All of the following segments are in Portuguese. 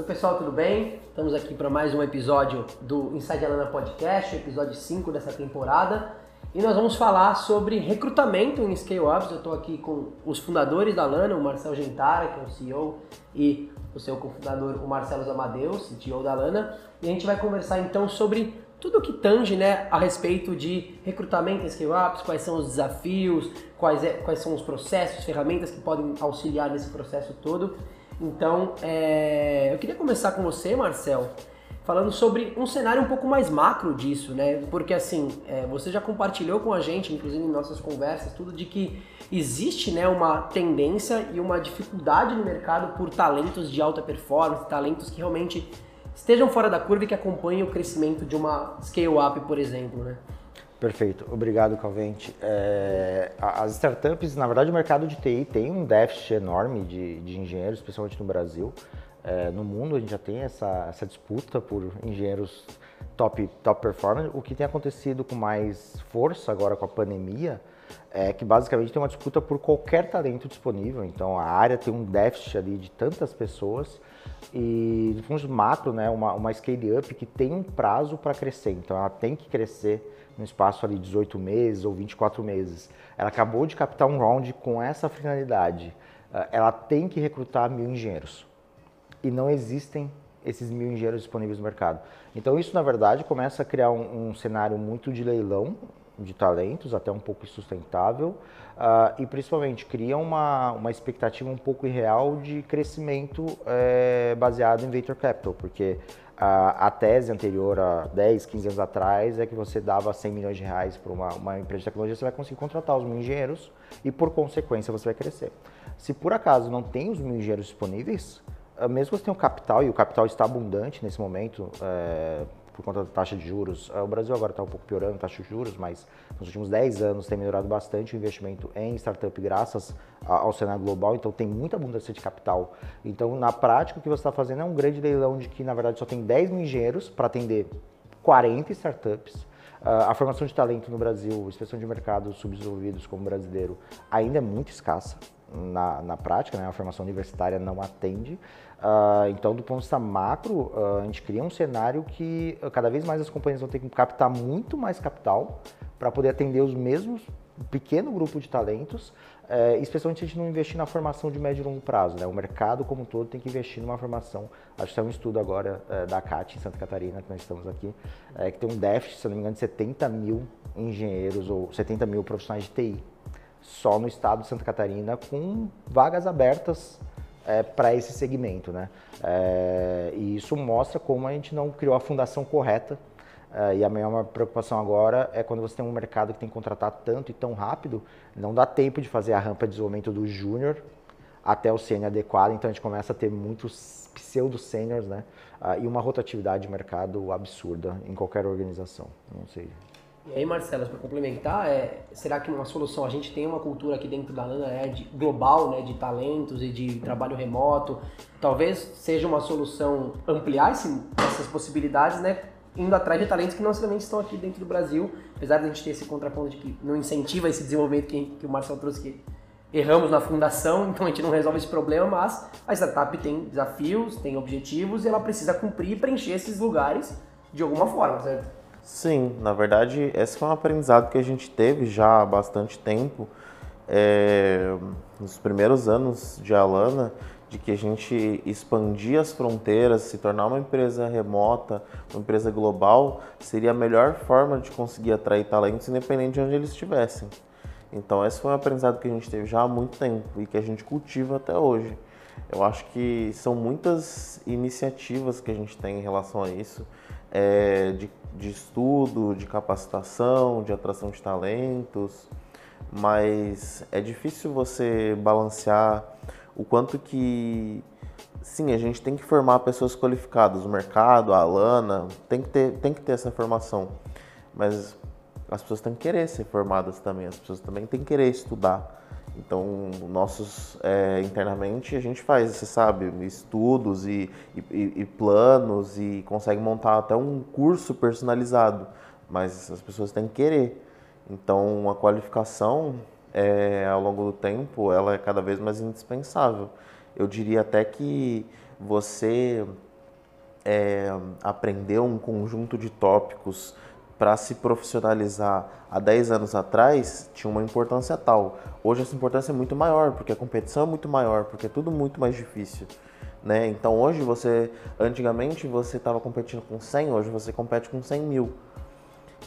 Oi pessoal, tudo bem? Estamos aqui para mais um episódio do Inside Alana Podcast, episódio 5 dessa temporada. E nós vamos falar sobre recrutamento em Scale Ups. Eu estou aqui com os fundadores da Lana, o Marcel Gentara, que é o CEO, e o seu cofundador, o Marcelo Amadeus, CTO da Lana. E a gente vai conversar então sobre tudo que tange né, a respeito de recrutamento em Scale Ups, quais são os desafios, quais, é, quais são os processos, ferramentas que podem auxiliar nesse processo todo. Então, é, eu queria começar com você, Marcel, falando sobre um cenário um pouco mais macro disso, né? Porque assim, é, você já compartilhou com a gente, inclusive em nossas conversas, tudo de que existe né, uma tendência e uma dificuldade no mercado por talentos de alta performance, talentos que realmente estejam fora da curva e que acompanhem o crescimento de uma scale-up, por exemplo, né? Perfeito, obrigado Calvente. É, as startups, na verdade o mercado de TI tem um déficit enorme de, de engenheiros, especialmente no Brasil. É, no mundo a gente já tem essa, essa disputa por engenheiros top, top performance. O que tem acontecido com mais força agora com a pandemia é que basicamente tem uma disputa por qualquer talento disponível. Então a área tem um déficit ali de tantas pessoas e de fundo macro, né, uma, uma scale up que tem um prazo para crescer. Então ela tem que crescer no espaço ali de 18 meses ou 24 meses. Ela acabou de captar um round com essa finalidade. Eh, ela tem que recrutar mil engenheiros. E não existem esses mil engenheiros disponíveis no mercado. Então isso, na verdade, começa a criar um, um cenário muito de leilão de talentos, até um pouco insustentável, uh, e principalmente cria uma, uma expectativa um pouco irreal de crescimento é, baseado em venture capital, porque a, a, tese anterior a 10, 15 anos atrás é que você dava 100 milhões de reais para uma, uma, empresa de tecnologia, você vai conseguir contratar os mil engenheiros e, por consequência, você vai crescer. Se por acaso não tem os mil engenheiros disponíveis, ah, mesmo que você tenha o capital, e o capital está abundante nesse momento, é, por conta da taxa de juros. Ah, o Brasil agora está um pouco piorando a taxa de juros, mas nos últimos 10 anos tem melhorado bastante o investimento em startup graças ao cenário global, então tem muita abundância de capital. Então, na prática, o que você está fazendo é um grande leilão de que, na verdade, só tem 10 mil engenheiros para atender 40 startups. Ah, a formação de talento no Brasil, especialmente de mercados subdesenvolvidos como brasileiro, ainda é muito escassa na, na prática, né? a formação universitária não atende. Uh, então, do ponto de vista macro, uh, a gente cria um cenário que uh, cada vez mais as companhias vão ter que captar muito mais capital para poder atender os mesmos pequeno grupo de talentos, eh, especialmente se a gente não investir na formação de médio e longo prazo. Né? O mercado como um todo tem que investir numa formação. Acho que é um estudo agora eh, da CAT em Santa Catarina, que nós estamos aqui, eh, que tem um déficit, se não me engano, de 70 mil engenheiros ou 70 mil profissionais de TI só no estado de Santa Catarina, com vagas abertas é, para esse segmento. Né? É, e isso mostra como a gente não criou a fundação correta. É, e a maior preocupação agora é quando você tem um mercado que tem que contratar tanto e tão rápido, não dá tempo de fazer a rampa de desenvolvimento do júnior até o sênior adequado, então a gente começa a ter muitos pseudo-sêniors, né? Ah, e uma rotatividade de mercado absurda em qualquer organização. Não sei e aí, Marcelo, para complementar, é, será que uma solução, a gente tem uma cultura aqui dentro da Lana é de, global, né, de talentos e de trabalho remoto, talvez seja uma solução ampliar esse, essas possibilidades, né, indo atrás de talentos que não necessariamente estão aqui dentro do Brasil, apesar de a gente ter esse contraponto de que não incentiva esse desenvolvimento que, que o Marcelo trouxe, que erramos na fundação, então a gente não resolve esse problema, mas a startup tem desafios, tem objetivos e ela precisa cumprir e preencher esses lugares de alguma forma, certo? Sim, na verdade, esse foi um aprendizado que a gente teve já há bastante tempo, é, nos primeiros anos de Alana, de que a gente expandir as fronteiras, se tornar uma empresa remota, uma empresa global, seria a melhor forma de conseguir atrair talentos, independente de onde eles estivessem. Então, esse foi um aprendizado que a gente teve já há muito tempo e que a gente cultiva até hoje. Eu acho que são muitas iniciativas que a gente tem em relação a isso, é, de de estudo, de capacitação, de atração de talentos, mas é difícil você balancear o quanto que sim, a gente tem que formar pessoas qualificadas, o mercado, a Alana, tem que ter, tem que ter essa formação. Mas as pessoas têm que querer ser formadas também, as pessoas também têm que querer estudar. Então, nossos é, internamente a gente faz, você sabe, estudos e, e, e, planos e consegue montar até um curso personalizado, mas as pessoas têm que querer. Então, a qualificação é, ao longo do tempo ela é cada vez mais indispensável. Eu diria até que você é, aprender um conjunto de tópicos para se profissionalizar há 10 anos atrás tinha uma importância tal. Hoje essa importância é muito maior, porque a competição é muito maior, porque é tudo muito mais difícil. Né? Então hoje você, antigamente você estava competindo com 100, hoje você compete com 100 mil.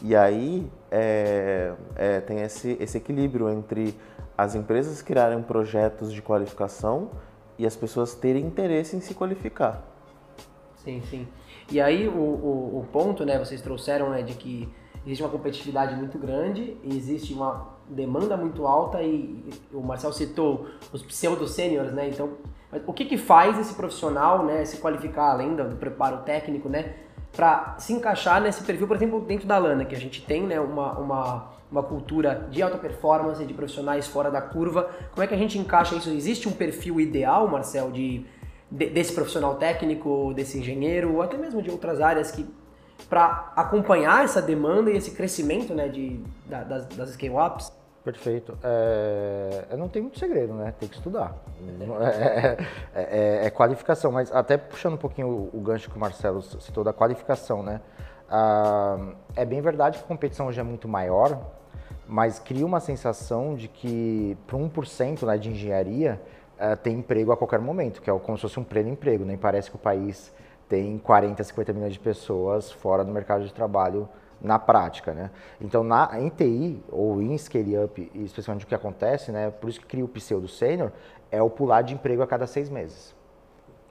E aí é, é, tem esse, esse equilíbrio entre as empresas criarem projetos de qualificação e as pessoas terem interesse em se qualificar. Sim, sim. E aí o, o, o, ponto, né, vocês trouxeram, né, de que existe uma competitividade muito grande, existe uma demanda muito alta e, o Marcel citou os pseudo-sêniores, né, então o que que faz esse profissional, né, se qualificar além do preparo técnico, né, para se encaixar nesse perfil, por exemplo, dentro da Lana, que a gente tem, né, uma, uma, uma cultura de alta performance, de profissionais fora da curva, como é que a gente encaixa isso? Existe um perfil ideal, Marcel, de desse profissional técnico, desse engenheiro, ou até mesmo de outras áreas que para acompanhar essa demanda e esse crescimento né, de, da, das, das scale-ups? Perfeito. É, não tem muito segredo, né? Tem que estudar. É, é, é, é qualificação, mas até puxando um pouquinho o, o, gancho que o Marcelo citou da qualificação, né? Ah, é bem verdade que a competição hoje é muito maior, mas cria uma sensação de que para 1% né, de engenharia uh, tem emprego a qualquer momento, que é como se fosse um pleno emprego. Nem parece que o país tem 40, 50 milhões de pessoas fora do mercado de trabalho na prática, né? Então, na, em TI ou em Scale Up, especialmente o que acontece, né? Por isso que cria o pseudo sênior, é o pular de emprego a cada seis meses.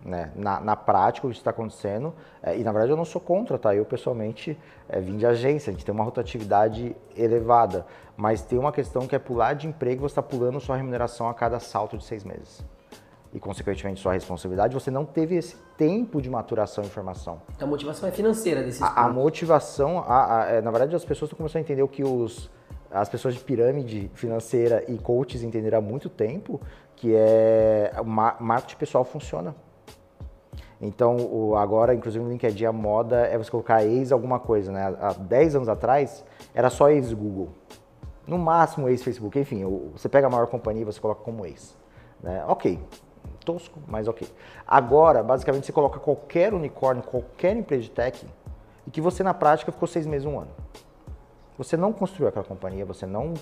Né? Na, na prática, isso está acontecendo, é, e na verdade eu não sou contra, tá? Eu pessoalmente é, vim de agência, a gente tem uma rotatividade elevada, mas tem uma questão que é pular de emprego, você está pulando sua remuneração a cada salto de seis meses. E, consequentemente, sua responsabilidade, você não teve esse tempo de maturação e formação. Então, a motivação é financeira desses a, a motivação, a, a, é, na verdade, as pessoas estão começando a entender o que os, as pessoas de pirâmide financeira e coaches entenderam há muito tempo, que é o marketing pessoal funciona. Então, o, agora, inclusive no LinkedIn, a moda é você colocar ex alguma coisa, né? Há 10 anos atrás, era só ex Google. No máximo ex Facebook. Enfim, você pega a maior companhia e você coloca como ex. Né? Ok, tosco, mas ok. Agora, basicamente, você coloca qualquer unicórnio, qualquer empresa de tech, e que você na prática ficou seis meses, um ano. Você não construiu aquela companhia, você não.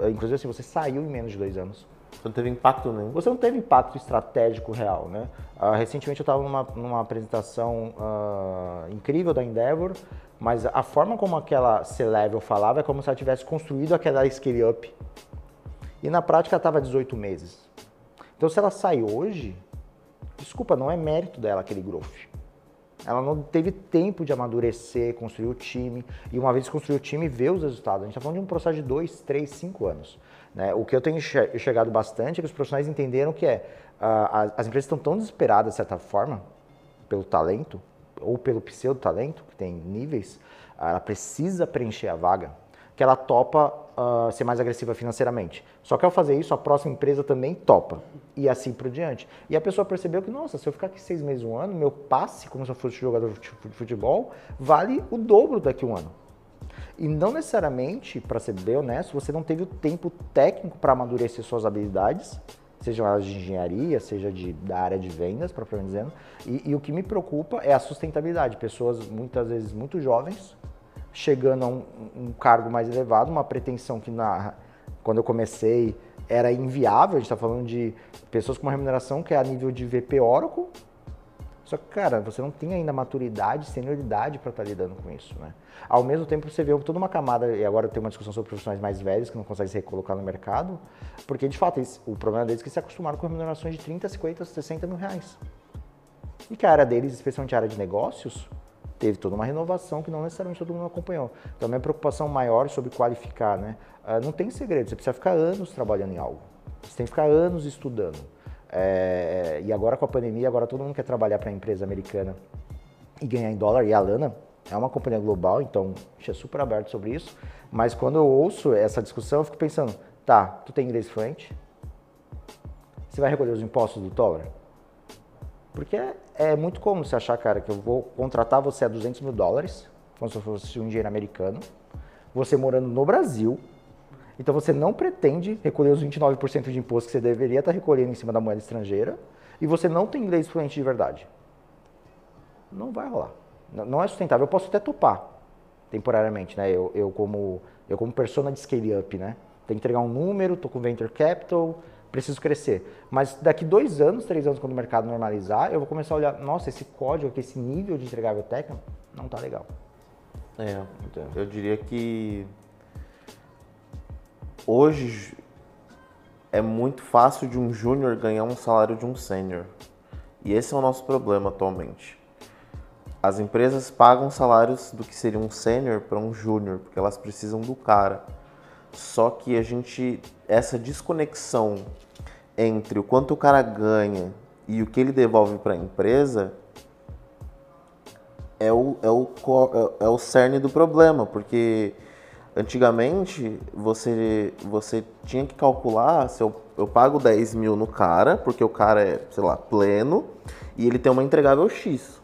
Inclusive, assim, você saiu em menos de dois anos. Você não teve impacto nenhum? Você não teve impacto estratégico real, né? Uh, recentemente eu estava numa, numa, apresentação uh, incrível da Endeavor, mas a forma como aquela C-Level falava é como se ela tivesse construído aquela scale-up. E na prática ela estava 18 meses. Então se ela sai hoje, desculpa, não é mérito dela aquele growth. Ela não teve tempo de amadurecer, construir o time. E uma vez construiu o time, ver os resultados. A gente está falando de um processo de dois, três, cinco anos. Né? O que eu tenho chegado bastante é que os profissionais entenderam que é uh, as empresas estão tão desesperadas, de certa forma, pelo talento, ou pelo pseudo-talento, que tem níveis, ela precisa preencher a vaga, que ela topa uh, ser mais agressiva financeiramente. Só que ao fazer isso, a próxima empresa também topa. E assim por diante. E a pessoa percebeu que, nossa, se eu ficar aqui seis meses, um ano, meu passe, como se eu fosse jogador de futebol, vale o dobro daqui a um ano. E não necessariamente, para ser bem honesto, você não teve o tempo técnico para amadurecer suas habilidades, seja elas de engenharia, seja de, da área de vendas, propriamente dizendo. E, e, o que me preocupa é a sustentabilidade. Pessoas muitas vezes muito jovens, chegando a um, um cargo mais elevado, uma pretensão que na, quando eu comecei era inviável. A gente está falando de pessoas com uma remuneração que é a nível de VP Oracle, só que, cara, você não tem ainda maturidade, senioridade para estar tá lidando com isso, né? Ao mesmo tempo, você vê toda uma camada, e agora tem uma discussão sobre profissionais mais velhos que não conseguem se recolocar no mercado, porque, de fato, o problema deles é que se acostumaram com remunerações de 30, 50, 60 mil reais. E que a área deles, especialmente a área de negócios, teve toda uma renovação que não necessariamente todo mundo acompanhou. Então, a minha preocupação maior sobre qualificar, né? Uh, não tem segredo, você precisa ficar anos trabalhando em algo. Você tem que ficar anos estudando. É, e agora com a pandemia, agora todo mundo quer trabalhar para a empresa americana e ganhar em dólar. E a Lana é uma companhia global, então é super aberto sobre isso. Mas quando eu ouço essa discussão, eu fico pensando, tá, tu tem inglês fluente? Você vai recolher os impostos do dólar? Porque é, é muito comum você achar, cara, que eu vou contratar você a 200 mil dólares, como se fosse um dinheiro americano, você morando no Brasil, então você não pretende recolher os 29% de imposto que você deveria estar recolhendo em cima da moeda estrangeira e você não tem inglês fluente de verdade. não vai rolar. Não é sustentável. Eu posso até topar temporariamente, né? Eu, eu como eu como persona de scale up, né? Tem que entregar um número, tô com venture capital, preciso crescer. Mas daqui dois anos, três anos, quando o mercado normalizar, eu vou começar a olhar, nossa, esse código aqui, esse nível de entregável técnico, não tá legal. É, então, eu diria que hoje é muito fácil de um júnior ganhar um salário de um sênior. E esse é o nosso problema atualmente. As empresas pagam salários do que seria um sênior para um júnior, porque elas precisam do cara. Só que a gente, essa desconexão entre o quanto o cara ganha e o que ele devolve para a empresa é o, é, o, é, é o cerne do problema, porque antigamente você, você tinha que calcular se eu, eu pago 10 mil no cara, porque o cara é, sei lá, pleno, e ele tem uma entregável X.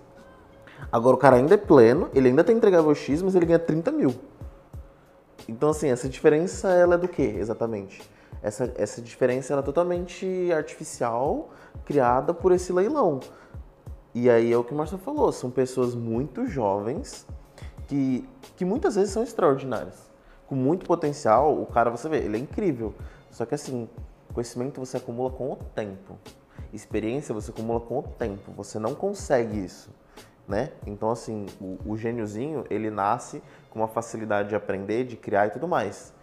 Agora o cara ainda é pleno, ele ainda tem entregável X, mas ele ganha 30 mil. Então, assim, essa diferença, ela é do que, exatamente? Essa, essa diferença, é totalmente artificial, criada por esse leilão. E aí é o que o Marcelo falou, são pessoas muito jovens que, que muitas vezes são extraordinárias. Com muito potencial, o cara, você vê, ele é incrível. Só que assim, conhecimento você acumula com o tempo. Experiência você acumula com o tempo. Você não consegue isso, né? Então assim, o, o gêniozinho, ele nasce com uma facilidade de aprender, de criar e tudo mais.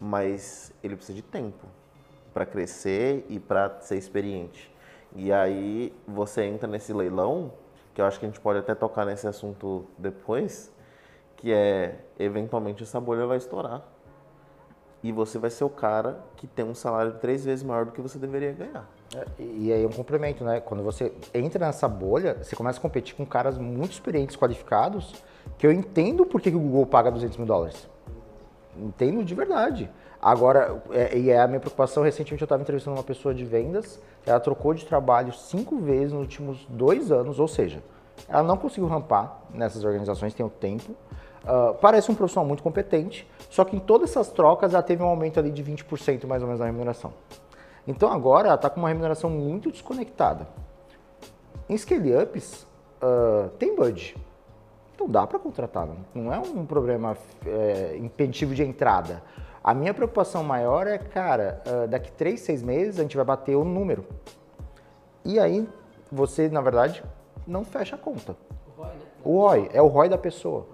Mas ele precisa de tempo para crescer e para ser experiente. E aí você entra nesse leilão, que eu acho que a gente pode até tocar nesse assunto depois, que é eventualmente essa bolha vai estourar. E você vai ser o cara que tem um salário três vezes maior do que você deveria ganhar. É, e aí é um complemento, né? Quando você entra nessa bolha, você começa a competir com caras muito experientes, qualificados, que eu entendo por que o Google paga 200 mil dólares. Entendo de verdade. Agora, é, e é a minha preocupação, recentemente eu estava entrevistando uma pessoa de vendas, ela trocou de trabalho cinco vezes nos últimos dois anos, ou seja, ela não conseguiu rampar nessas organizações, tem o tempo. Uh, parece um profissional muito competente, só que em todas essas trocas ela teve um aumento ali de 20% mais ou menos na remuneração. Então agora ela está com uma remuneração muito desconectada. Em scale-ups, uh, tem budget. Então dá para contratar, não é um problema é, impeditivo de entrada. A minha preocupação maior é, cara, uh, daqui três, seis meses a gente vai bater o número. E aí você, na verdade, não fecha a conta. O ROI, né? O ROI, é o ROI da pessoa.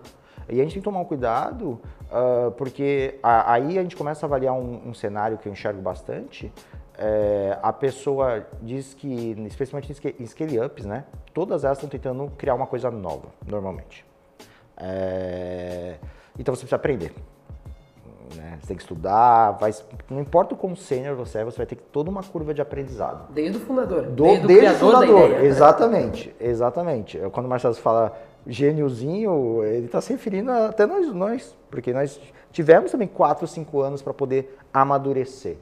E a gente tem que tomar um cuidado, uh, porque a, aí a gente começa a avaliar um, um cenário que eu enxergo bastante. É, a pessoa diz que, especialmente em scale-ups, né? Todas elas estão tentando criar uma coisa nova, normalmente. É, então você precisa aprender. Né? Você tem que estudar, vai, não importa o quão sênior você é, você vai ter toda uma curva de aprendizado. Desde o fundador. Do, desde, desde o fundador, ideia, exatamente, né? exatamente. Quando o Marcelo fala gêniozinho, ele está se referindo até nós, nós, porque nós tivemos também 4 ou 5 anos para poder amadurecer.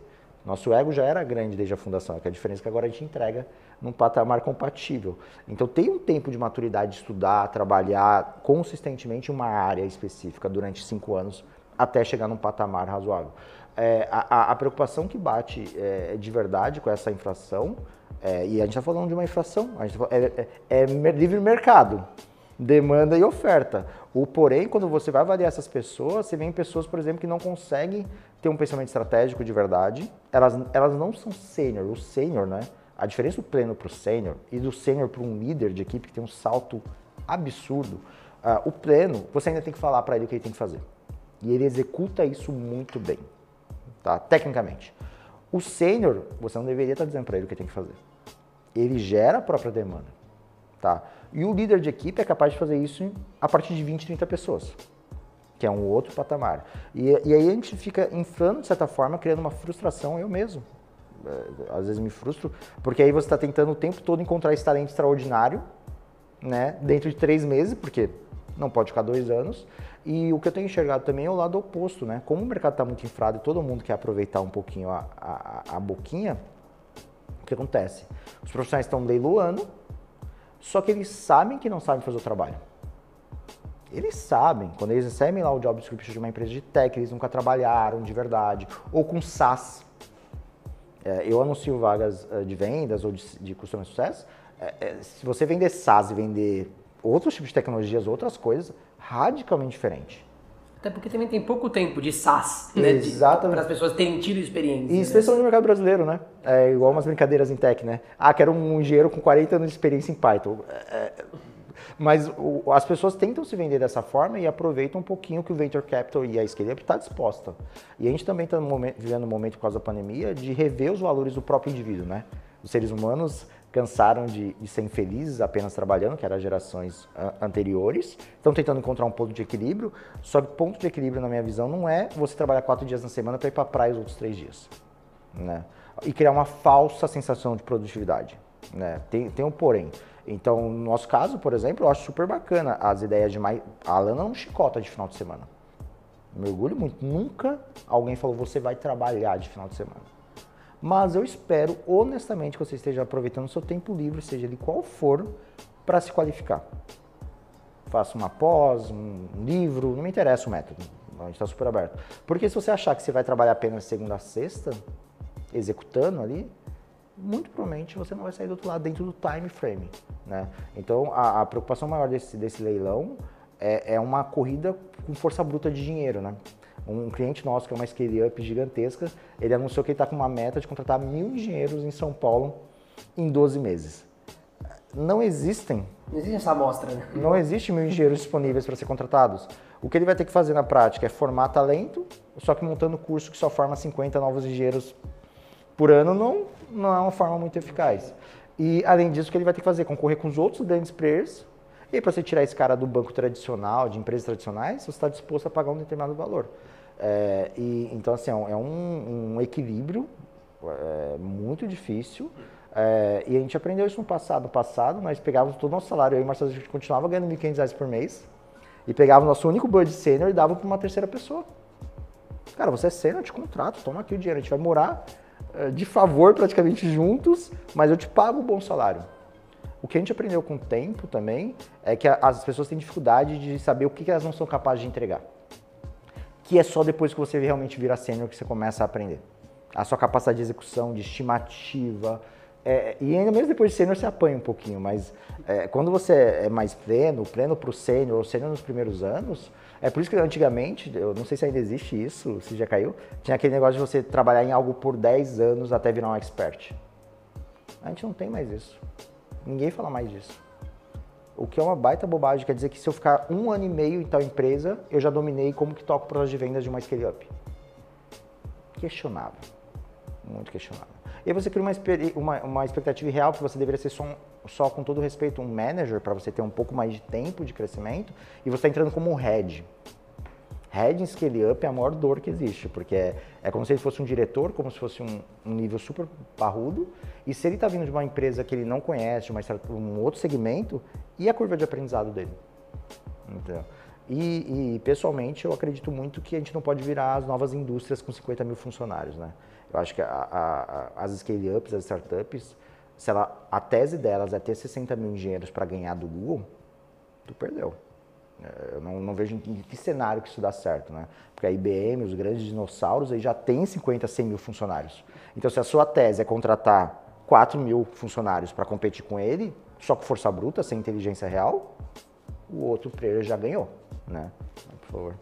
Nosso ego já era grande desde a fundação, que a diferença é que agora a gente entrega num patamar compatível. Então tem um tempo de maturidade de estudar, trabalhar consistentemente uma área específica durante cinco anos até chegar num patamar razoável. É, a, a, preocupação que bate é, de verdade com essa inflação, é, e a gente está falando de uma inflação, a gente tá, é, é, é livre mercado, demanda e oferta. O porém, quando você vai avaliar essas pessoas, você vê pessoas, por exemplo, que não conseguem ter um pensamento estratégico de verdade, elas, elas não são sênior. O sênior, né? A diferença do pleno para o sênior e do sênior para um líder de equipe que tem um salto absurdo, uh, o pleno, você ainda tem que falar para ele o que ele tem que fazer. E ele executa isso muito bem, tá? Tecnicamente. O sênior, você não deveria estar dizendo para ele o que tem que fazer. Ele gera a própria demanda, tá? E o líder de equipe é capaz de fazer isso a partir de 20, 30 pessoas, que é um outro patamar. E, e aí a gente fica inflando, de certa forma, criando uma frustração eu mesmo. É, às vezes me frustro, porque aí você está tentando o tempo todo encontrar esse talento extraordinário, né? Dentro de três meses, porque não pode ficar dois anos. E o que eu tenho enxergado também é o lado oposto, né? Como o mercado está muito inflado e todo mundo quer aproveitar um pouquinho a, a, a boquinha, o que acontece? Os profissionais estão leiloando, só que eles sabem que não sabem fazer o trabalho. Eles sabem, quando eles recebem lá o job description de uma empresa de tech, eles nunca trabalharam de verdade, ou com SaaS. É, eu anuncio vagas uh, de vendas ou de, de customer success. É, é, se você vender SaaS e vender outros tipos de tecnologias, outras coisas radicalmente diferentes. Até porque também tem pouco tempo de SaaS, né? Exatamente. Para as pessoas terem tido experiência. E né? especialmente no mercado brasileiro, né? É igual umas brincadeiras em tech, né? Ah, quero um engenheiro com 40 anos de experiência em Python. É, mas o, as pessoas tentam se vender dessa forma e aproveitam um pouquinho que o Venture Capital e a Scale-Up está disposta. E a gente também está vivendo um momento, por causa da pandemia, de rever os valores do próprio indivíduo, né? Os seres humanos cansaram de, de ser infelizes apenas trabalhando, que eram gerações anteriores, estão tentando encontrar um ponto de equilíbrio, só que ponto de equilíbrio, na minha visão, não é você trabalhar quatro dias na semana para ir para a praia os outros três dias. Né? E criar uma falsa sensação de produtividade. Né? Tem, tem um porém. Então, no nosso caso, por exemplo, eu acho super bacana as ideias de mais. A Alana não chicota de final de semana. Me orgulho muito. Nunca alguém falou, você vai trabalhar de final de semana. Mas eu espero, honestamente, que você esteja aproveitando o seu tempo livre, seja ele qual for, para se qualificar. Faça uma pós, um livro, não me interessa o método. A gente está super aberto. Porque se você achar que você vai trabalhar apenas segunda a sexta, executando ali, muito provavelmente você não vai sair do outro lado dentro do time frame. Né? Então, a, a preocupação maior desse, desse leilão é, é, uma corrida com força bruta de dinheiro. Né? Um cliente nosso, que é uma scale-up gigantesca, ele anunciou que ele está com uma meta de contratar mil engenheiros em São Paulo em 12 meses. Não existem. Não existe essa amostra, né? Não existe mil engenheiros disponíveis para ser contratados. O que ele vai ter que fazer na prática é formar talento, só que montando curso que só forma 50 novos engenheiros por ano não, não é uma forma muito eficaz. E além disso, o que ele vai ter que fazer? Concorrer com os outros grandes players. E para você tirar esse cara do banco tradicional, de empresas tradicionais, você está disposto a pagar um determinado valor. É, e, então, assim, é um, um equilíbrio é, muito difícil. É, e a gente aprendeu isso no passado. passado, nós pegávamos todo o nosso salário, eu e o Marcelo, a gente continuava ganhando R$ 1.500 por mês. E pegava o nosso único budget sênior e dava para uma terceira pessoa. Cara, você é sênior, eu te contrato, toma aqui o dinheiro, a gente vai morar eh, de favor praticamente juntos, mas eu te pago um bom salário. O que a gente aprendeu com o tempo também é que as pessoas têm dificuldade de saber o que elas não são capazes de entregar. Que é só depois que você realmente vira sênior que você começa a aprender. A sua capacidade de execução, de estimativa. É, e ainda mesmo depois de sênior você apanha um pouquinho, mas é, quando você é mais pleno, pleno para o sênior, ou sênior nos primeiros anos, é por isso que antigamente, eu não sei se ainda existe isso, se já caiu, tinha aquele negócio de você trabalhar em algo por 10 anos até virar um expert. A gente não tem mais isso. Ninguém fala mais disso. O que é uma baita bobagem, quer dizer que se eu ficar um ano e meio em tal empresa, eu já dominei como que toco o processo de vendas de uma scale-up. Questionável. Muito questionável. E aí você cria uma, uma, uma expectativa real que você deveria ser só, um, só, com todo respeito, um manager para você ter um pouco mais de tempo de crescimento e você está entrando como um head. Head scale up é a maior dor que existe, porque é, é como se ele fosse um diretor, como se fosse um, um nível super parrudo, e se ele está vindo de uma empresa que ele não conhece, uma, um outro segmento, e a curva de aprendizado dele? Entendeu? E, e, pessoalmente eu acredito muito que a gente não pode virar as novas indústrias com 50 mil funcionários, né? Eu acho que a, a, as scale-ups, as startups, se ela, a tese delas é ter 60 mil engenheiros para ganhar do Google, tu perdeu. É, eu não, não, vejo em que cenário que isso dá certo, né? Porque a IBM, os grandes dinossauros, aí já tem 50, 100 mil funcionários. Então, se a sua tese é contratar 4 mil funcionários para competir com ele, só com força bruta, sem inteligência real, o outro player já ganhou, né? Por favor.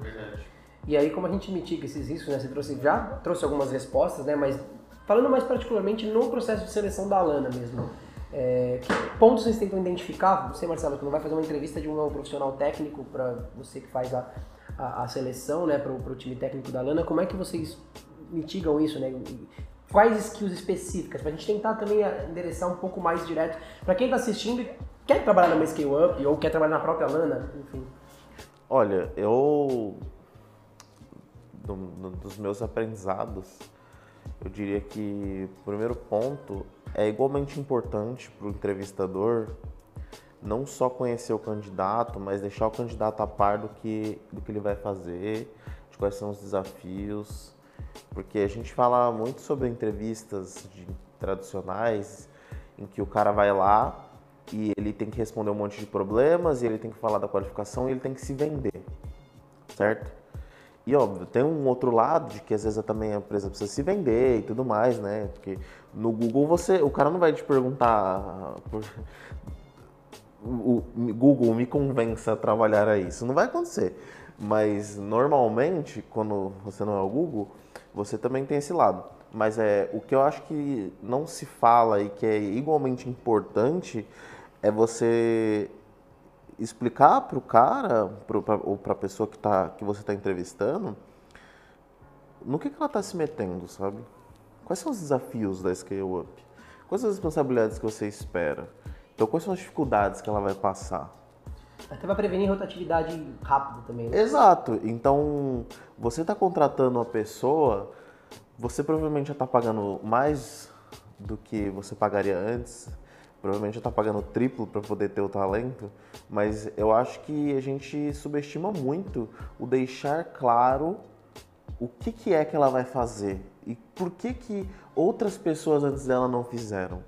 Verdade. E aí, como a gente mitiga esses riscos, né? Você trouxe, já trouxe algumas respostas, né? Mas falando mais particularmente no processo de seleção da Lana mesmo. É, que pontos vocês tentam identificar? Você, Marcelo, que não vai fazer uma entrevista de um profissional técnico para você que faz a, a, a seleção, né, para o time técnico da Lana, como é que vocês mitigam isso, né? Quais skills específicas? Para a gente tentar também endereçar um pouco mais direto para quem está assistindo e quer trabalhar numa scale up ou quer trabalhar na própria Lana, enfim. Olha, eu do, do, dos meus aprendizados, eu diria que o primeiro ponto é igualmente importante para o entrevistador não só conhecer o candidato, mas deixar o candidato a par do que, do que ele vai fazer, de quais são os desafios, porque a gente fala muito sobre entrevistas de, tradicionais em que o cara vai lá e ele tem que responder um monte de problemas, e ele tem que falar da qualificação e ele tem que se vender, certo? E óbvio, tem um outro lado de que às vezes também a empresa precisa se vender e tudo mais, né? Porque no Google você, o cara não vai te perguntar por, o, Google me convença a trabalhar aí. Isso não vai acontecer. Mas normalmente, quando você não é o Google, você também tem esse lado. Mas é o que eu acho que não se fala e que é igualmente importante é você explicar para o cara pro, pra, ou para a pessoa que, tá, que você está entrevistando no que, que ela está se metendo, sabe? Quais são os desafios da Scale Up? Quais são as responsabilidades que você espera? Então, quais são as dificuldades que ela vai passar? Até para prevenir rotatividade rápida também. Né? Exato. Então, você está contratando uma pessoa, você provavelmente já está pagando mais do que você pagaria antes. Provavelmente está pagando triplo para poder ter o talento, mas eu acho que a gente subestima muito o deixar claro o que, que é que ela vai fazer e por que, que outras pessoas antes dela não fizeram.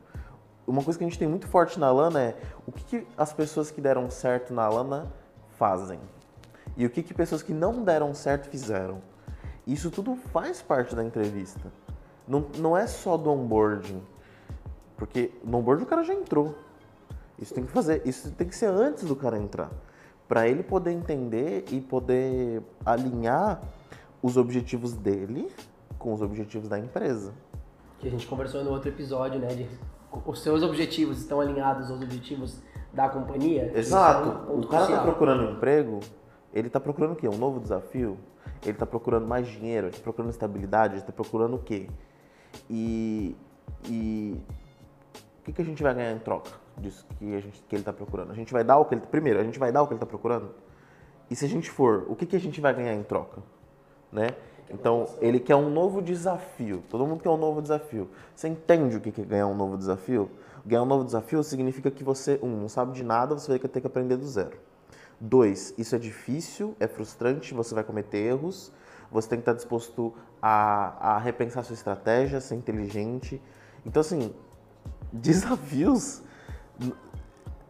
Uma coisa que a gente tem muito forte na Lana é o que, que as pessoas que deram certo na Lana fazem e o que, que pessoas que não deram certo fizeram. Isso tudo faz parte da entrevista. Não, não é só do onboarding, porque no onboarding o cara já entrou. Isso tem que fazer, isso tem que ser antes do cara entrar, para ele poder entender e poder alinhar os objetivos dele com os objetivos da empresa. Que a gente conversou no outro episódio, né? De os seus objetivos estão alinhados aos objetivos da companhia. Exato. É um o cara está procurando um emprego, ele está procurando o quê? Um novo desafio? Ele está procurando mais dinheiro, ele está procurando estabilidade, ele está procurando o quê? E, e o que, que a gente vai ganhar em troca disso que, a gente, que ele está procurando? A gente vai dar o que ele. Primeiro, a gente vai dar o que ele está procurando? E se a gente for, o que, que a gente vai ganhar em troca? né? Então, ele quer um novo desafio. Todo mundo quer um novo desafio. Você entende o que é ganhar um novo desafio? Ganhar um novo desafio significa que você, um, não sabe de nada, você vai ter que aprender do zero. Dois, isso é difícil, é frustrante, você vai cometer erros, você tem que estar disposto a, a repensar sua estratégia, ser inteligente. Então, assim, desafios,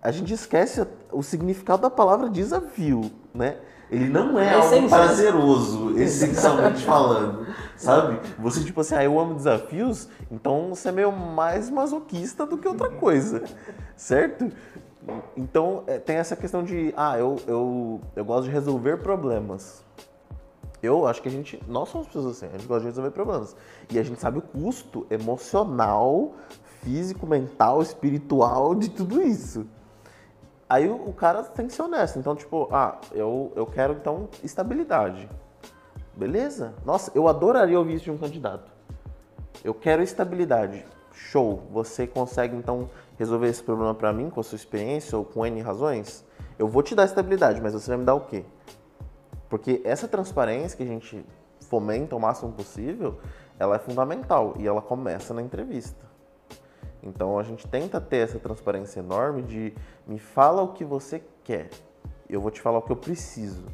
a gente esquece o significado da palavra desafio, né? Ele não é, é algo prazeroso, essencialmente falando, sabe? Você, tipo assim, ah, eu amo desafios, então você é meio mais masoquista do que outra coisa, certo? Então, é, tem essa questão de, ah, eu, eu, eu gosto de resolver problemas. Eu acho que a gente, nós somos pessoas assim, a gente gosta de resolver problemas. E a gente sabe o custo emocional, físico, mental, espiritual de tudo isso. Aí o, o, cara tem que ser honesto. Então, tipo, ah, eu, eu quero então estabilidade. Beleza? Nossa, eu adoraria ouvir isso de um candidato. Eu quero estabilidade. Show. Você consegue então resolver esse problema para mim com a sua experiência ou com N razões? Eu vou te dar estabilidade, mas você vai me dar o quê? Porque essa transparência que a gente fomenta o máximo possível, ela é fundamental e ela começa na entrevista. Então a gente tenta ter essa transparência enorme de me fala o que você quer, eu vou te falar o que eu preciso.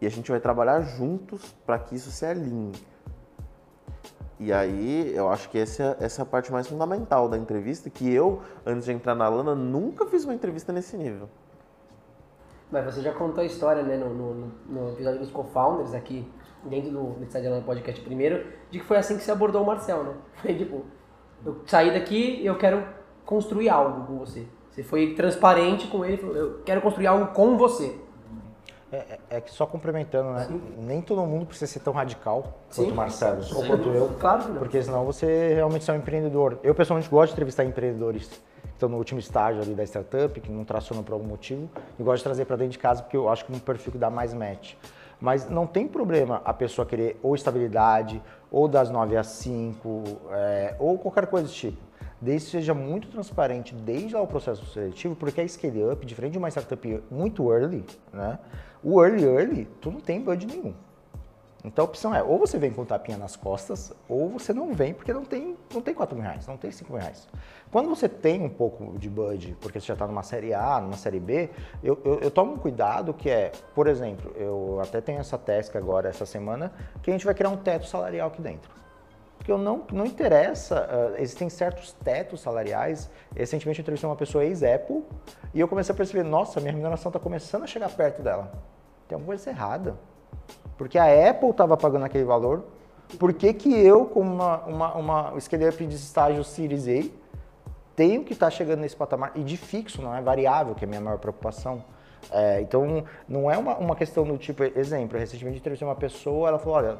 E a gente vai trabalhar juntos para que isso se alinhe. E aí eu acho que essa, essa é a parte mais fundamental da entrevista, que eu, antes de entrar na Lana, nunca fiz uma entrevista nesse nível. Mas você já contou a história, né, no, no, no episódio dos co-founders aqui, dentro do Inside Lana Podcast primeiro, de que foi assim que você abordou o Marcel, né? Foi tipo, eu saí daqui e eu quero construir algo com você. Você foi transparente com ele, falou, eu quero construir algo com você. É, é, é que só complementando, né? Sim. Nem todo mundo precisa ser tão radical Sim. quanto o Marcelo ou quanto eu. Claro que não. Porque senão você realmente é um empreendedor. Eu pessoalmente gosto de entrevistar empreendedores que estão no último estágio ali da startup, que não tracionam por algum motivo, e gosto de trazer para dentro de casa porque eu acho que é um perfil que dá mais match. Mas não tem problema a pessoa querer ou estabilidade, ou das 9 às 5, é, ou qualquer coisa desse tipo. Desde que seja muito transparente desde lá o processo seletivo, porque a scale up, diferente de uma startup muito early, né? O early early, tu não tem budget nenhum. Então a opção é, ou você vem com tapinha nas costas, ou você não vem porque não tem, não tem 4 mil reais, não tem 5 mil reais. Quando você tem um pouco de budget, porque você já está numa série A, numa série B, eu, eu, eu, tomo um cuidado que é, por exemplo, eu até tenho essa task agora, essa semana, que a gente vai criar um teto salarial aqui dentro. Porque eu não, não interessa, uh, existem certos tetos salariais. Recentemente eu entrevistei uma pessoa ex-Apple e eu comecei a perceber, nossa, minha remuneração está começando a chegar perto dela. Tem alguma coisa errada. Porque a Apple estava pagando aquele valor, por que, que eu, com uma, uma, uma scale-up de estágio Series A, tenho que estar tá chegando nesse patamar, e de fixo, não é variável, que é a minha maior preocupação. É, então, não é uma, uma questão do tipo, exemplo, recentemente entrevistei uma pessoa, ela falou, olha,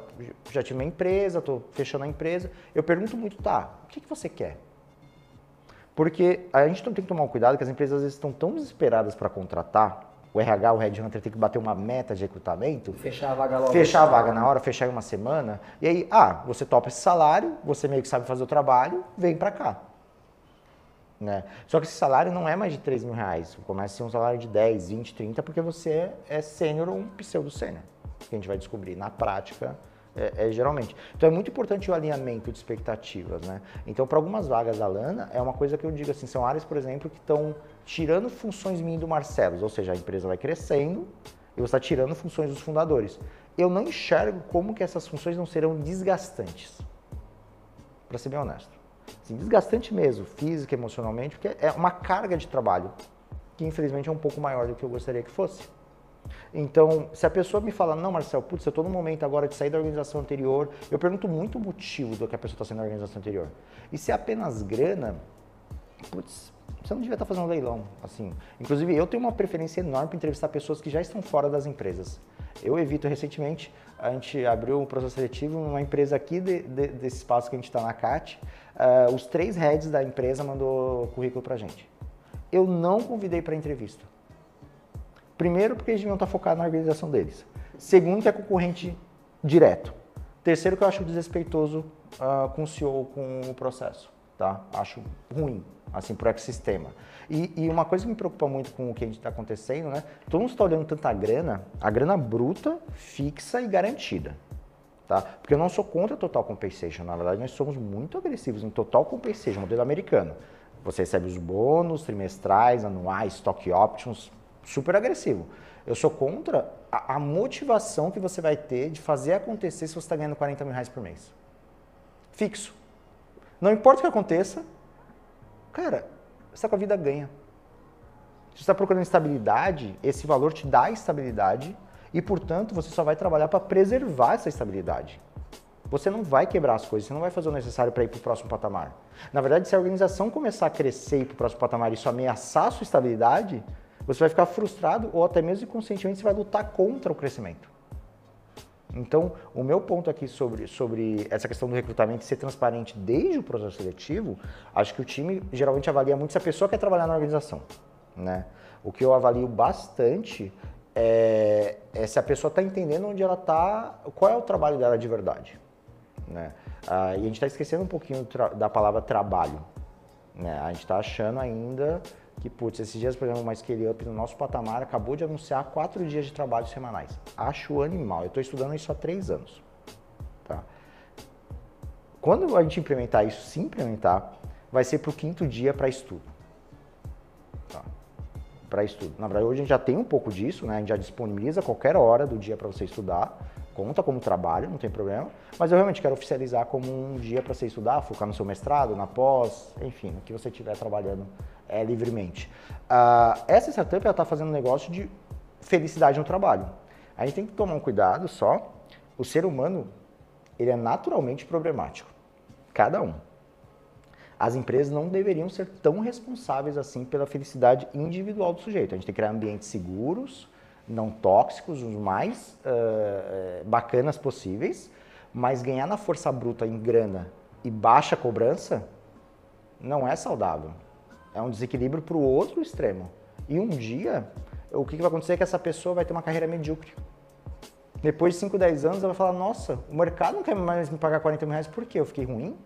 já tive uma empresa, estou fechando a empresa. Eu pergunto muito, tá, o que, que você quer? Porque a gente tem que tomar um cuidado que as empresas às vezes estão tão desesperadas para contratar, o RH, o Headhunter tem que bater uma meta de recrutamento. Fechar a vaga logo. Fechar a vaga na hora, fechar em uma semana. E aí, ah, você topa esse salário, você meio que sabe fazer o trabalho, vem para cá. Né? Só que esse salário não é mais de 3 mil reais. Começa a ser um salário de 10, 20, 30, porque você é sênior ou um pseudo-sênior. Que a gente vai descobrir na prática é, é, geralmente. Então é muito importante o alinhamento de expectativas, né? Então, para algumas vagas da Lana, é uma coisa que eu digo assim, são áreas, por exemplo, que estão tirando funções minhas do Marcelos, ou seja, a empresa vai crescendo e você está tirando funções dos fundadores. Eu não enxergo como que essas funções não serão desgastantes, para ser bem honesto. Assim, desgastante mesmo, física, emocionalmente, porque é uma carga de trabalho que infelizmente é um pouco maior do que eu gostaria que fosse. Então, se a pessoa me fala, não, Marcel, putz, eu estou no momento agora de sair da organização anterior, eu pergunto muito o motivo do que a pessoa está saindo da organização anterior. E se é apenas grana, putz, você não devia estar tá fazendo leilão, assim. Inclusive, eu tenho uma preferência enorme para entrevistar pessoas que já estão fora das empresas. Eu evito recentemente, a gente abriu um processo seletivo numa empresa aqui de, de, desse espaço que a gente está na CAT. Uh, os três heads da empresa mandou currículo para a gente. Eu não convidei para entrevista. Primeiro, porque eles deviam estar focados na organização deles. Segundo, que é concorrente direto. Terceiro, que eu acho desrespeitoso uh, com o CEO, com o processo. Tá? Acho ruim, assim, para o ecossistema. E, e, uma coisa que me preocupa muito com o que está acontecendo, né? Todo mundo está olhando tanta grana, a grana bruta, fixa e garantida. Tá? Porque eu não sou contra total compensation. Na verdade, nós somos muito agressivos em total compensation, modelo americano. Você recebe os bônus trimestrais, anuais, stock options, super agressivo. Eu sou contra a, a, motivação que você vai ter de fazer acontecer se você está ganhando 40 mil reais por mês. Fixo. Não importa o que aconteça, cara, você está com a vida ganha. Se você está procurando estabilidade, esse valor te dá estabilidade e, portanto, você só vai trabalhar para preservar essa estabilidade. Você não vai quebrar as coisas, você não vai fazer o necessário para ir para o próximo patamar. Na verdade, se a organização começar a crescer e ir para o próximo patamar e isso ameaçar a sua estabilidade, você vai ficar frustrado ou até mesmo inconscientemente você vai lutar contra o crescimento. Então, o meu ponto aqui sobre, sobre essa questão do recrutamento ser transparente desde o processo seletivo, acho que o time geralmente avalia muito se a pessoa quer trabalhar na organização. Né? O que eu avalio bastante é, é se a pessoa está entendendo onde ela está, qual é o trabalho dela de verdade. Né? Ah, e a gente está esquecendo um pouquinho da palavra trabalho. Né? A gente está achando ainda que, putz, esses dias, por exemplo, uma Scale Up no nosso patamar acabou de anunciar quatro dias de trabalho semanais. Acho animal. Eu estou estudando isso há três anos. Tá? Quando a gente implementar isso, se implementar, vai ser para o quinto dia para estudo. Tá? Para estudo. Na verdade, hoje a gente já tem um pouco disso, né? A gente já disponibiliza qualquer hora do dia para você estudar conta como trabalho, não tem problema, mas eu realmente quero oficializar como um dia para você estudar, focar no seu mestrado, na pós, enfim, no que você estiver trabalhando é, livremente. Uh, essa startup está fazendo um negócio de felicidade no trabalho. A gente tem que tomar um cuidado só, o ser humano, ele é naturalmente problemático, cada um. As empresas não deveriam ser tão responsáveis assim pela felicidade individual do sujeito. A gente tem que criar ambientes seguros, não tóxicos, os mais uh, bacanas possíveis, mas ganhar na força bruta em grana e baixa cobrança não é saudável. É um desequilíbrio para o outro extremo. E um dia, o que vai acontecer é que essa pessoa vai ter uma carreira medíocre. Depois de 5, 10 anos, ela vai falar: Nossa, o mercado não quer mais me pagar 40 mil reais porque eu fiquei ruim?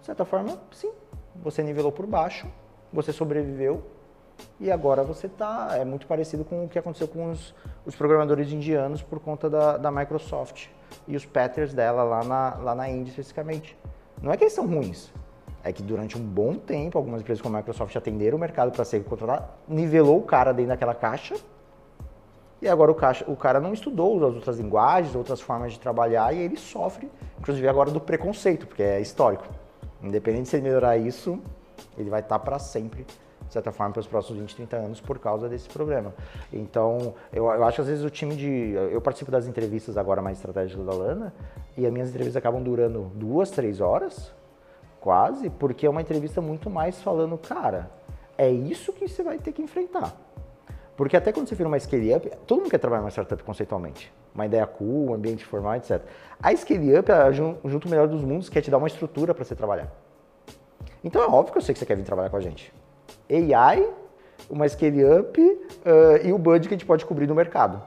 De certa forma, sim. Você nivelou por baixo, você sobreviveu, e agora você está. É muito parecido com o que aconteceu com os, os programadores indianos por conta da, da, Microsoft e os patterns dela lá na, lá na Índia especificamente. Não é que eles são ruins, é que durante um bom tempo algumas empresas como a Microsoft atenderam o mercado para ser controlado, nivelou o cara dentro daquela caixa e agora o, caixa, o cara não estudou as outras linguagens, outras formas de trabalhar e ele sofre, inclusive agora do preconceito, porque é histórico. Independente se ele melhorar isso, ele vai estar tá para sempre de certa forma, pelos próximos 20, 30 anos por causa desse problema. Então, eu, eu acho que às vezes o time de. Eu participo das entrevistas agora mais estratégicas da Lana, e as minhas entrevistas acabam durando duas, três horas, quase, porque é uma entrevista muito mais falando, cara, é isso que você vai ter que enfrentar. Porque até quando você vira uma scale-up, todo mundo quer trabalhar numa startup conceitualmente. Uma ideia cool, um ambiente formal, etc. A scale-up junto melhor dos mundos, quer te dar uma estrutura para você trabalhar. Então é óbvio que eu sei que você quer vir trabalhar com a gente. AI, uma scale-up uh, e o budget que a gente pode cobrir no mercado.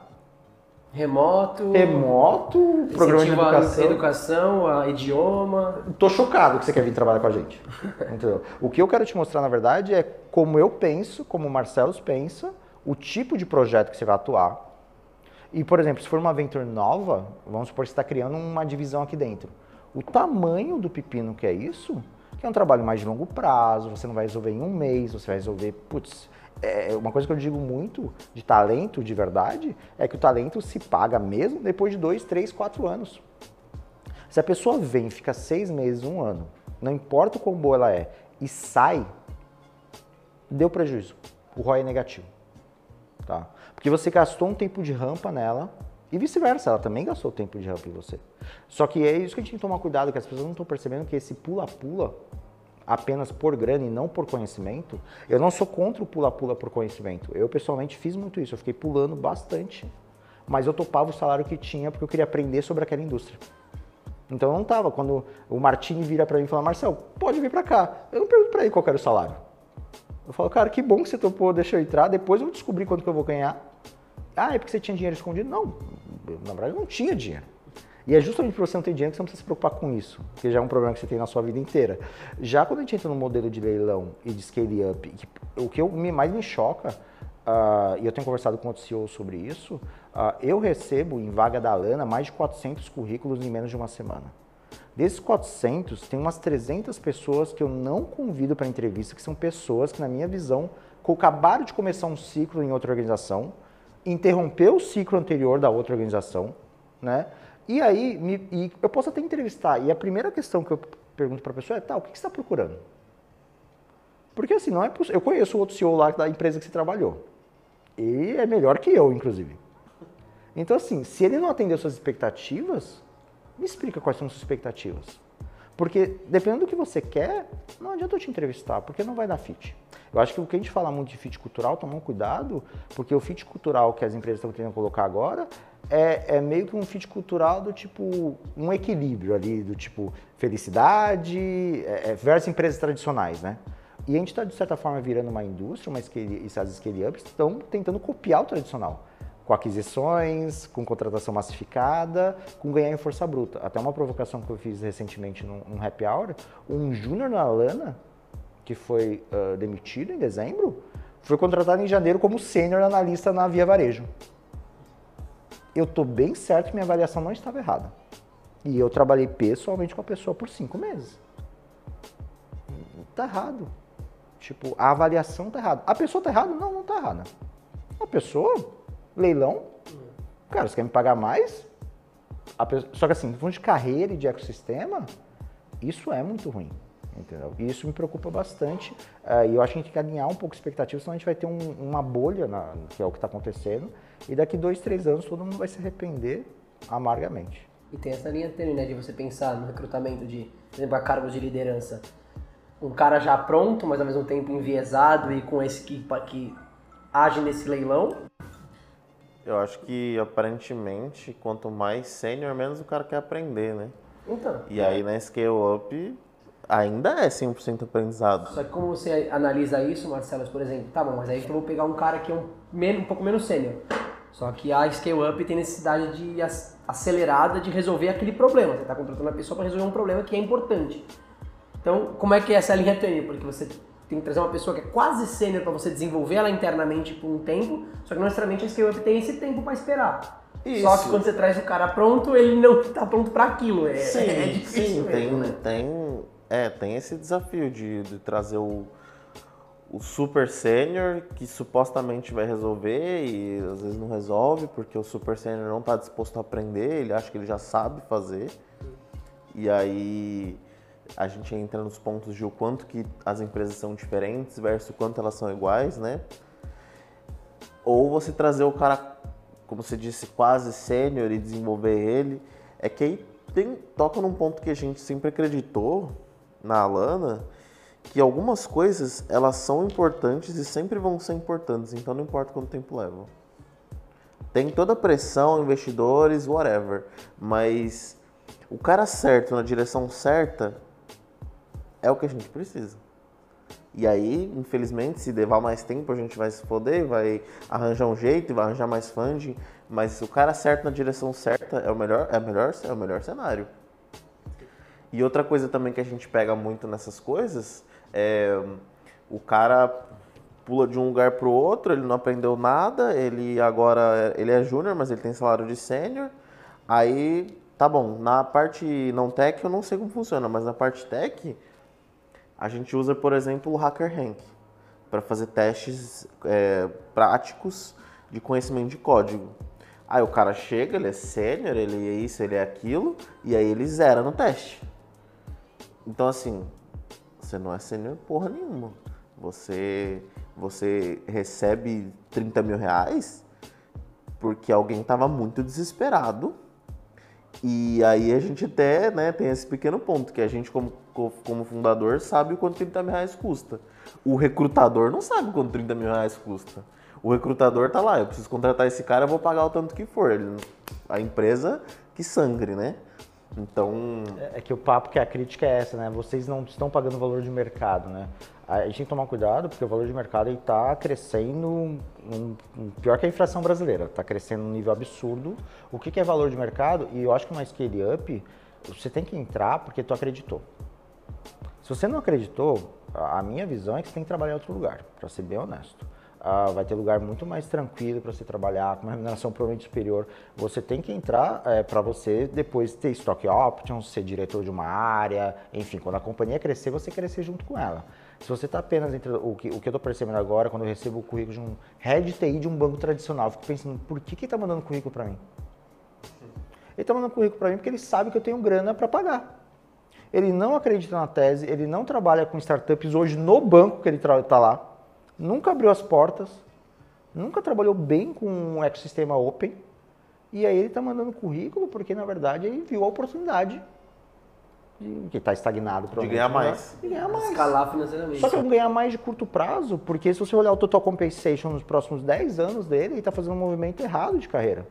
Remoto. Remoto, programa de educação. A educação, a idioma. Tô chocado que você quer vir trabalhar com a gente. Entendeu? O que eu quero te mostrar, na verdade, é como eu penso, como o Marcelo pensa, o tipo de projeto que você vai atuar. E, por exemplo, se for uma venture nova, vamos supor que você está criando uma divisão aqui dentro. O tamanho do pepino que é isso, que é um trabalho mais de longo prazo, você não vai resolver em um mês, você vai resolver, putz, é uma coisa que eu digo muito de talento de verdade é que o talento se paga mesmo depois de dois, três, quatro anos. Se a pessoa vem, fica seis meses, um ano, não importa o quão boa ela é, e sai, deu prejuízo. O ROI é negativo. Tá? Porque você gastou um tempo de rampa nela e vice-versa, ela também gastou tempo de rampa em você. Só que é isso que a gente tem que tomar cuidado, que as pessoas não estão percebendo que esse pula-pula apenas por grana e não por conhecimento, eu não sou contra o pula-pula por conhecimento. Eu pessoalmente fiz muito isso, eu fiquei pulando bastante, mas eu topava o salário que tinha porque eu queria aprender sobre aquela indústria. Então eu não tava. Quando o Martini vira para mim e fala, Marcel, pode vir para cá. Eu não pergunto para ele qual era o salário. Eu falo, cara, que bom que você topou, deixa eu entrar, depois eu vou descobrir quanto que eu vou ganhar. Ah, é porque você tinha dinheiro escondido? Não, na verdade eu não tinha dinheiro. E é justamente por você não ter dinheiro que você não precisa se preocupar com isso, porque já é um problema que você tem na sua vida inteira. Já quando a gente entra no modelo de leilão e de scale up, que, o que eu, mais me choca, uh, e eu tenho conversado com outros CEOs sobre isso, uh, eu recebo em vaga da Lana mais de 400 currículos em menos de uma semana. Desses 400, tem umas 300 pessoas que eu não convido para entrevista, que são pessoas que, na minha visão, acabaram de começar um ciclo em outra organização, interrompeu o ciclo anterior da outra organização, né? E aí, me, e eu posso até entrevistar. E a primeira questão que eu pergunto para a pessoa é: tá, o que você está procurando? Porque assim, não é possível. Eu conheço o outro CEO lá da empresa que você trabalhou. E é melhor que eu, inclusive. Então, assim, se ele não atender suas expectativas, me explica quais são suas expectativas. Porque dependendo do que você quer, não adianta eu te entrevistar, porque não vai dar fit. Eu acho que o que a gente fala muito de fit cultural, toma um cuidado, porque o fit cultural que as empresas estão tentando colocar agora é, é, meio que um fit cultural do tipo, um equilíbrio ali, do tipo felicidade é, é, versus empresas tradicionais, né? E a gente está, de certa forma, virando uma indústria, uma scale, e as scale-ups estão tentando copiar o tradicional com aquisições, com contratação massificada, com ganhar em força bruta. Até uma provocação que eu fiz recentemente num, num happy hour, um júnior na Lana, que foi uh, demitido em dezembro, foi contratado em janeiro como sênior analista na Via Varejo. Eu estou bem certo que minha avaliação não estava errada. E eu trabalhei pessoalmente com a pessoa por cinco meses. Tá errado. Tipo, a avaliação tá errada. A pessoa tá errada? Não, não tá errada. A pessoa leilão, cara, você quer me pagar mais? Pessoa, só que assim, fundo de carreira e de ecossistema, isso é muito ruim. Entendeu? E isso me preocupa bastante. Uh, e eu acho que a gente tem que alinhar um pouco expectativas, senão a gente vai ter um, uma bolha, na, que é o que está acontecendo, e daqui dois, três anos todo mundo vai se arrepender amargamente. E tem essa linha tênue, né, de você pensar no recrutamento de, por exemplo, a cargos de liderança. Um cara já pronto, mas ao mesmo tempo enviesado e com esse que, que age nesse leilão, eu acho que aparentemente, quanto mais sênior, menos o cara quer aprender, né? Então. E aí na Scale Up ainda é 100% aprendizado. Só que como você analisa isso, Marcelo, por exemplo, tá bom, mas aí eu vou pegar um cara que é um, um pouco menos sênior. Só que a Scale Up tem necessidade de acelerada de resolver aquele problema. Você está contratando a pessoa para resolver um problema que é importante. Então, como é que é essa linha tênue? Porque você tem que trazer uma pessoa que é quase sênior para você desenvolver ela internamente por um tempo, só que não necessariamente a Scale Up tem esse tempo para esperar. Isso. Só que quando você traz o cara pronto, ele não está pronto para aquilo. É, sim, é difícil. Sim, tem, né? tem, é, tem esse desafio de, de trazer o, o super sênior que supostamente vai resolver e às vezes não resolve porque o super sênior não está disposto a aprender, ele acha que ele já sabe fazer. E aí a gente entra nos pontos de o quanto que as empresas são diferentes versus o quanto elas são iguais, né? Ou você trazer o cara, como você disse, quase sênior e desenvolver ele, é que aí tem, toca num ponto que a gente sempre acreditou, na Alana que algumas coisas elas são importantes e sempre vão ser importantes, então não importa quanto tempo leva. Tem toda a pressão, investidores, whatever, mas o cara certo na direção certa é o que a gente precisa. E aí, infelizmente, se levar mais tempo, a gente vai se foder, vai arranjar um jeito, vai arranjar mais funding, mas o cara certo na direção certa é o melhor, é o melhor, é o melhor cenário. E outra coisa também que a gente pega muito nessas coisas é o cara pula de um lugar para o outro, ele não aprendeu nada, ele agora ele é júnior, mas ele tem salário de sênior. Aí, tá bom, na parte não tech eu não sei como funciona, mas na parte tech a gente usa, por exemplo, o HackerRank para fazer testes é, práticos de conhecimento de código. Aí o cara chega, ele é sênior, ele é isso, ele é aquilo, e aí ele zera no teste. Então assim, você não é sênior porra nenhuma. Você, você recebe 30 mil reais porque alguém estava muito desesperado. E aí a gente até né, tem esse pequeno ponto, que a gente como, como fundador sabe quanto 30 mil reais custa. O recrutador não sabe quanto 30 mil reais custa. O recrutador tá lá, eu preciso contratar esse cara, eu vou pagar o tanto que for. Ele, a empresa que sangre, né? Então. É, é que o papo que a crítica é essa, né? Vocês não estão pagando o valor de mercado, né? A gente tem que tomar cuidado porque o valor de mercado está crescendo um, um, pior que a inflação brasileira, está crescendo um nível absurdo. O que, que é valor de mercado? E eu acho que uma scale up, você tem que entrar porque tu acreditou. Se você não acreditou, a minha visão é que você tem que trabalhar em outro lugar, para ser bem honesto uh, vai ter lugar muito mais tranquilo para você trabalhar, com uma remuneração provavelmente superior. Você tem que entrar é, para você depois ter stock options, ser diretor de uma área, enfim, quando a companhia crescer, você crescer junto com ela. Se você está apenas entre o que, o que eu estou percebendo agora, quando eu recebo o currículo de um head TI de um banco tradicional, eu fico pensando, por que, que está mandando currículo para mim? Ele está mandando currículo para mim porque ele sabe que eu tenho grana para pagar. Ele não acredita na tese, ele não trabalha com startups hoje no banco que ele está lá nunca abriu as portas, nunca trabalhou bem com um ecossistema open, e aí ele está mandando currículo porque, na verdade, ele viu a oportunidade de, que está estagnado. De ganhar né? mais. De ganhar mais. Escalar financeiramente. Só que ganhar mais de curto prazo, porque se você olhar o total compensation nos próximos 10 anos dele, ele está fazendo um movimento errado de carreira.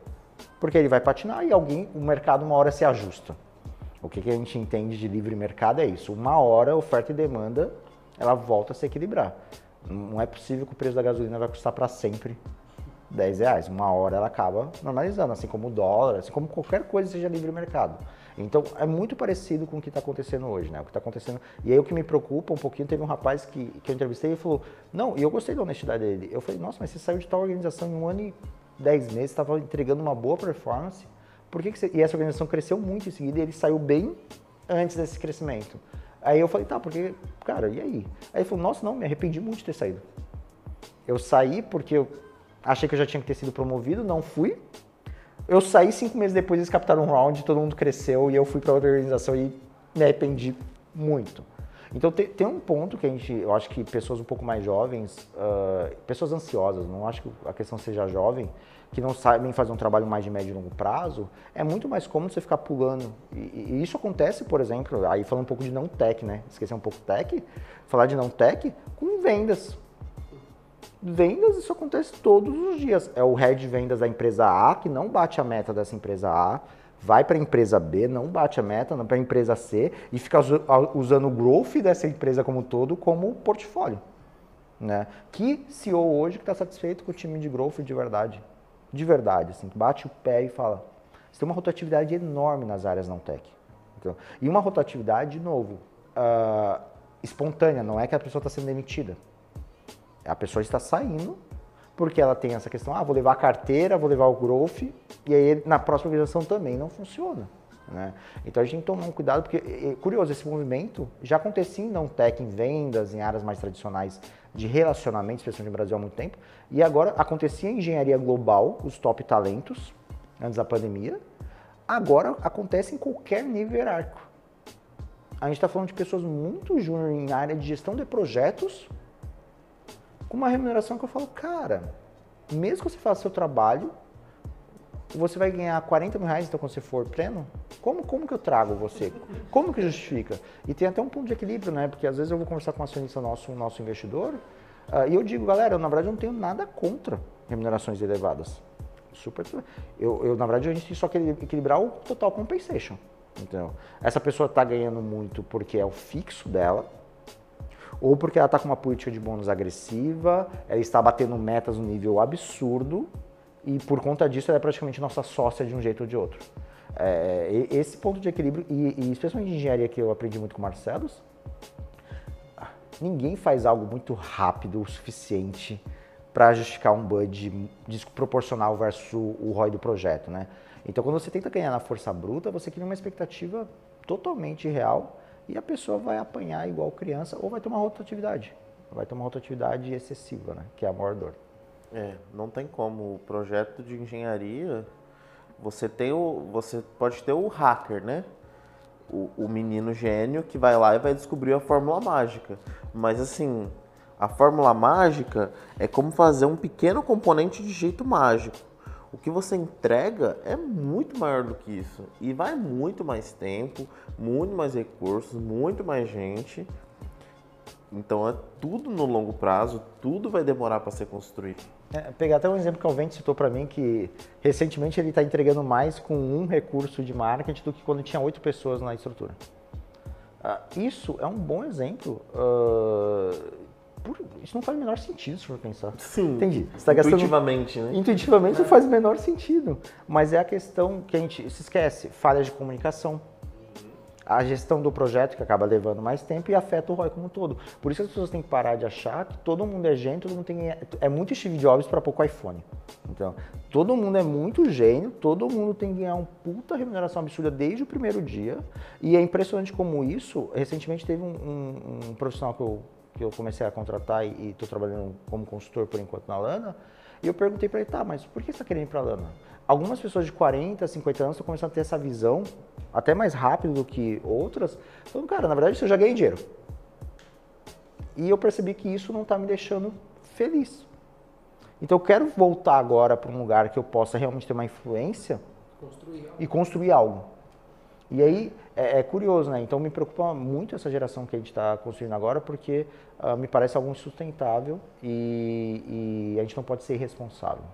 Porque ele vai patinar e alguém, o mercado uma hora se ajusta. O que, que a gente entende de livre mercado é isso. Uma hora, oferta e demanda, ela volta a se equilibrar. Não é possível que o preço da gasolina vai custar para sempre 10 reais. Uma hora ela acaba normalizando, assim como o dólar, assim como qualquer coisa seja livre mercado. Então é muito parecido com o que está acontecendo hoje, né? O que está acontecendo. E aí o que me preocupa um pouquinho, teve um rapaz que, que eu entrevistei e falou, não, e eu gostei da honestidade dele. Eu falei, nossa, mas você saiu de tal organização em um ano e 10 meses, estava entregando uma boa performance. Por que, que você... E essa organização cresceu muito em seguida e ele saiu bem antes desse crescimento. Aí eu falei, tá, porque, cara, e aí? Aí ele falou, nossa, não, me arrependi muito de ter saído. Eu saí porque eu achei que eu já tinha que ter sido promovido, não fui. Eu saí cinco meses depois, eles captaram um round, todo mundo cresceu e eu fui para outra organização e me arrependi muito. Então tem, tem, um ponto que a gente, eu acho que pessoas um pouco mais jovens, uh, pessoas ansiosas, não acho que a questão seja jovem, que não sabem fazer um trabalho mais de médio e longo prazo, é muito mais cômodo você ficar pulando. E, e, isso acontece, por exemplo, aí falando um pouco de não tech, né? Esquecer um pouco tech, falar de não tech com vendas. Vendas, isso acontece todos os dias. É o head de vendas da empresa A que não bate a meta dessa empresa A, vai para a empresa B, não bate a meta, para a empresa C e fica usando o growth dessa empresa como todo como portfólio. Né? Que CEO hoje que está satisfeito com o time de growth de verdade? De verdade, assim, bate o pé e fala. Você tem uma rotatividade enorme nas áreas não tech. Então, e uma rotatividade, de novo, uh, espontânea, não é que a pessoa está sendo demitida. A pessoa está saindo porque ela tem essa questão, ah, vou levar a carteira, vou levar o growth, e aí na próxima organização também não funciona. Né? Então a gente tem que tomar um cuidado, porque é curioso, esse movimento já acontecia em não tech, em vendas, em áreas mais tradicionais de relacionamento, especialmente no Brasil há muito tempo, e agora acontecia em engenharia global, os top talentos, antes da pandemia, agora acontece em qualquer nível hierárquico. A gente está falando de pessoas muito júnior em área de gestão de projetos, com uma remuneração que eu falo, cara, mesmo que você faça seu trabalho, você vai ganhar 40 mil reais então quando você for pleno? Como, como que eu trago você? Como que justifica? E tem até um ponto de equilíbrio, né? Porque às vezes eu vou conversar com um acionista nosso, um nosso investidor, uh, e eu digo, galera, eu, na verdade eu não tenho nada contra remunerações elevadas. Super. Eu, eu na verdade, a gente só que equilibrar o total compensation. Então, essa pessoa está ganhando muito porque é o fixo dela, ou porque ela está com uma política de bônus agressiva, ela está batendo metas no nível absurdo, e por conta disso ela é praticamente nossa sócia de um jeito ou de outro. É, esse ponto de equilíbrio, e, e especialmente em engenharia que eu aprendi muito com o Marcelos, ninguém faz algo muito rápido o suficiente para justificar um bud desproporcional versus o ROI do projeto, né? Então, quando você tenta ganhar na força bruta, você cria uma expectativa totalmente real e a pessoa vai apanhar igual criança ou vai ter uma rotatividade. Vai ter uma rotatividade excessiva, né? Que é a maior dor. É, não tem como. O projeto de engenharia, você tem o, você pode ter o hacker, né? O, o menino gênio que vai lá e vai descobrir a fórmula mágica. Mas assim, a fórmula mágica é como fazer um pequeno componente de jeito mágico. O que você entrega é muito maior do que isso e vai muito mais tempo, muito mais recursos, muito mais gente. Então é tudo no longo prazo, tudo vai demorar para ser construído. É, pegar até um exemplo que o Vente citou para mim, que recentemente ele está entregando mais com um recurso de marketing do que quando tinha oito pessoas na estrutura. Uh, isso é um bom exemplo. Uh, por, isso não faz o menor sentido se for pensar. Sim. Entendi. Você tá intuitivamente, gastando, né? Intuitivamente é. não faz o menor sentido. Mas é a questão que a gente se esquece: falhas de comunicação a gestão do projeto que acaba levando mais tempo e afeta o ROI como um todo. Por isso as pessoas têm que parar de achar que todo mundo é gênio, todo mundo tem é muito Steve Jobs para pouco iPhone. Então, todo mundo é muito gênio, todo mundo tem que ganhar uma puta remuneração absurda desde o primeiro dia. E é impressionante como isso, recentemente teve um, um, um profissional que eu, que eu comecei a contratar e estou trabalhando como consultor por enquanto na Lana, e eu perguntei para ele, tá, mas por que você está querendo ir para a Lana? Algumas pessoas de 40, 50 anos estão começando a ter essa visão, até mais rápido do que outras, falando, cara, na verdade eu já ganhei dinheiro. E eu percebi que isso não está me deixando feliz. Então eu quero voltar agora para um lugar que eu possa realmente ter uma influência construir e construir algo. E aí é, é, curioso, né? Então me preocupa muito essa geração que a gente está construindo agora, porque uh, me parece algo insustentável e, e, a gente não pode ser irresponsável.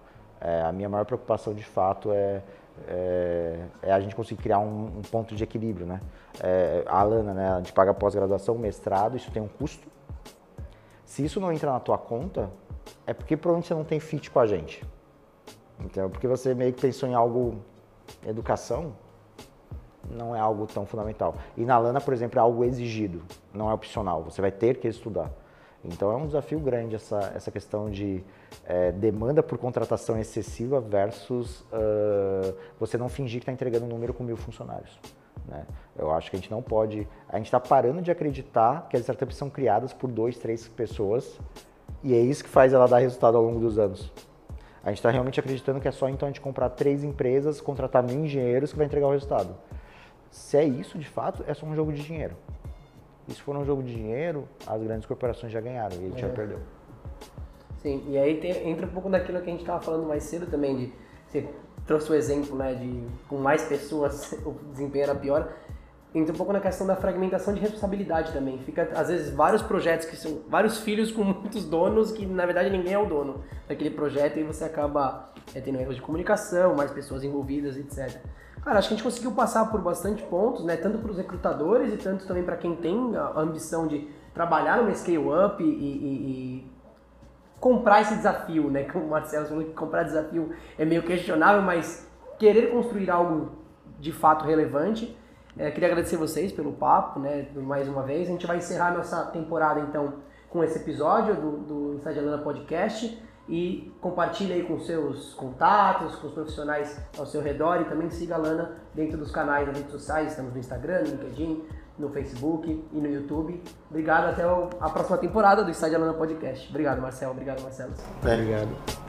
É, a minha maior preocupação de fato é, é, é a gente conseguir criar um, um ponto de equilíbrio, né? É, a Alana, né? A gente paga pós-graduação, mestrado, isso tem um custo. Se isso não entra na tua conta, é porque provavelmente você não tem fit com a gente. Então, porque você meio que pensou em algo educação, não é algo tão fundamental. E na Lana, por exemplo, é algo exigido, não é opcional. Você vai ter que estudar. Então é um desafio grande essa, essa questão de é, demanda por contratação excessiva versus uh, você não fingir que está entregando um número com mil funcionários. Né? Eu acho que a gente não pode. A gente está parando de acreditar que as startups são criadas por dois, três pessoas e é isso que faz ela dar resultado ao longo dos anos. A gente está realmente acreditando que é só então a gente comprar três empresas, contratar mil engenheiros que vai entregar o resultado. Se é isso de fato, é só um jogo de dinheiro. E se for um jogo de dinheiro, as grandes corporações já ganharam e ele é. já perdeu. Sim, e aí tem, entra um pouco daquilo que a gente estava falando mais cedo também, de você trouxe o exemplo, né, de com mais pessoas o desempenho era pior. Entra um pouco na questão da fragmentação de responsabilidade também. Fica, às vezes, vários projetos que são vários filhos com muitos donos que, na verdade, ninguém é o dono daquele projeto e você acaba é, tendo erros de comunicação, mais pessoas envolvidas, etc. Cara, acho que a gente conseguiu passar por bastante pontos, né? Tanto para os recrutadores e tanto também para quem tem a ambição de trabalhar numa scale-up e, e, e, comprar esse desafio, né? Como o Marcelo falou que comprar desafio é meio questionável, mas querer construir algo de fato relevante. É, queria agradecer vocês pelo papo, né? Mais uma vez. A gente vai encerrar nossa temporada, então, com esse episódio do, do Alana Podcast e compartilhe aí com seus contatos, com os profissionais ao seu redor e também siga a Lana dentro dos canais das redes sociais, estamos no Instagram, no LinkedIn, no Facebook e no YouTube. Obrigado, até a próxima temporada do Estádio Alana Podcast. Obrigado, Marcelo. Obrigado, Marcelo. Obrigado.